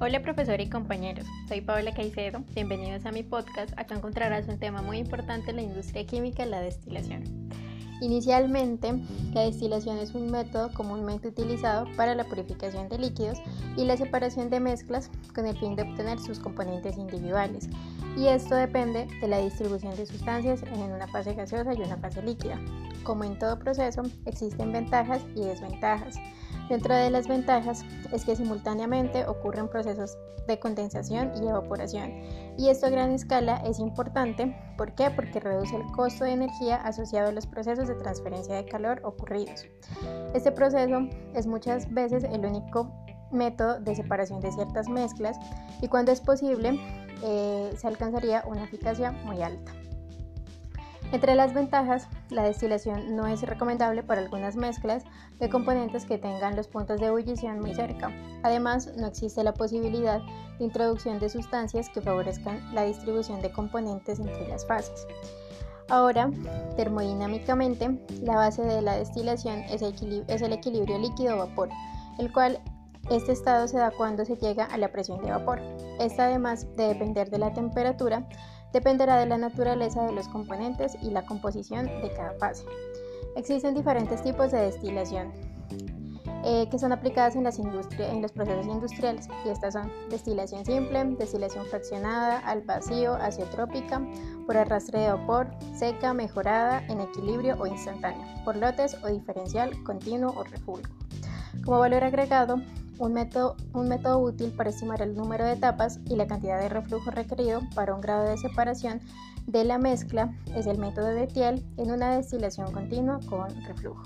Hola profesor y compañeros, soy Paola Caicedo, bienvenidos a mi podcast, acá encontrarás un tema muy importante en la industria química, la destilación. Inicialmente, la destilación es un método comúnmente utilizado para la purificación de líquidos y la separación de mezclas con el fin de obtener sus componentes individuales, y esto depende de la distribución de sustancias en una fase gaseosa y una fase líquida. Como en todo proceso, existen ventajas y desventajas. Dentro de las ventajas es que simultáneamente ocurren procesos de condensación y evaporación, y esto a gran escala es importante. ¿Por qué? Porque reduce el costo de energía asociado a los procesos de transferencia de calor ocurridos. Este proceso es muchas veces el único método de separación de ciertas mezclas y cuando es posible eh, se alcanzaría una eficacia muy alta. Entre las ventajas, la destilación no es recomendable para algunas mezclas de componentes que tengan los puntos de ebullición muy cerca. Además, no existe la posibilidad de introducción de sustancias que favorezcan la distribución de componentes entre las fases. Ahora, termodinámicamente, la base de la destilación es el equilibrio líquido-vapor, el cual este estado se da cuando se llega a la presión de vapor. Esta además de depender de la temperatura, dependerá de la naturaleza de los componentes y la composición de cada fase. Existen diferentes tipos de destilación eh, que son aplicadas en, las en los procesos industriales y estas son destilación simple, destilación fraccionada, al vacío, aciotrópica, por arrastre de vapor, seca, mejorada, en equilibrio o instantánea, por lotes o diferencial, continuo o refulgo. Como valor agregado, un método, útil para estimar el número de etapas y la cantidad de reflujo requerido para un grado de separación de la mezcla es el método de Thiel en una destilación continua con reflujo.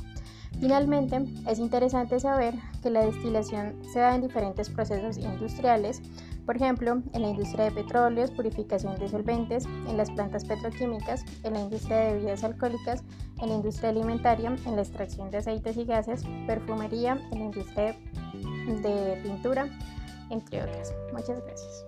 Finalmente, es interesante saber que la destilación se da en diferentes procesos industriales, por ejemplo, en la industria de petróleos, purificación de solventes, en las plantas petroquímicas, en la industria de bebidas alcohólicas, en la industria alimentaria, en la extracción de aceites y gases, perfumería, en la industria de pintura, entre otras. Muchas gracias.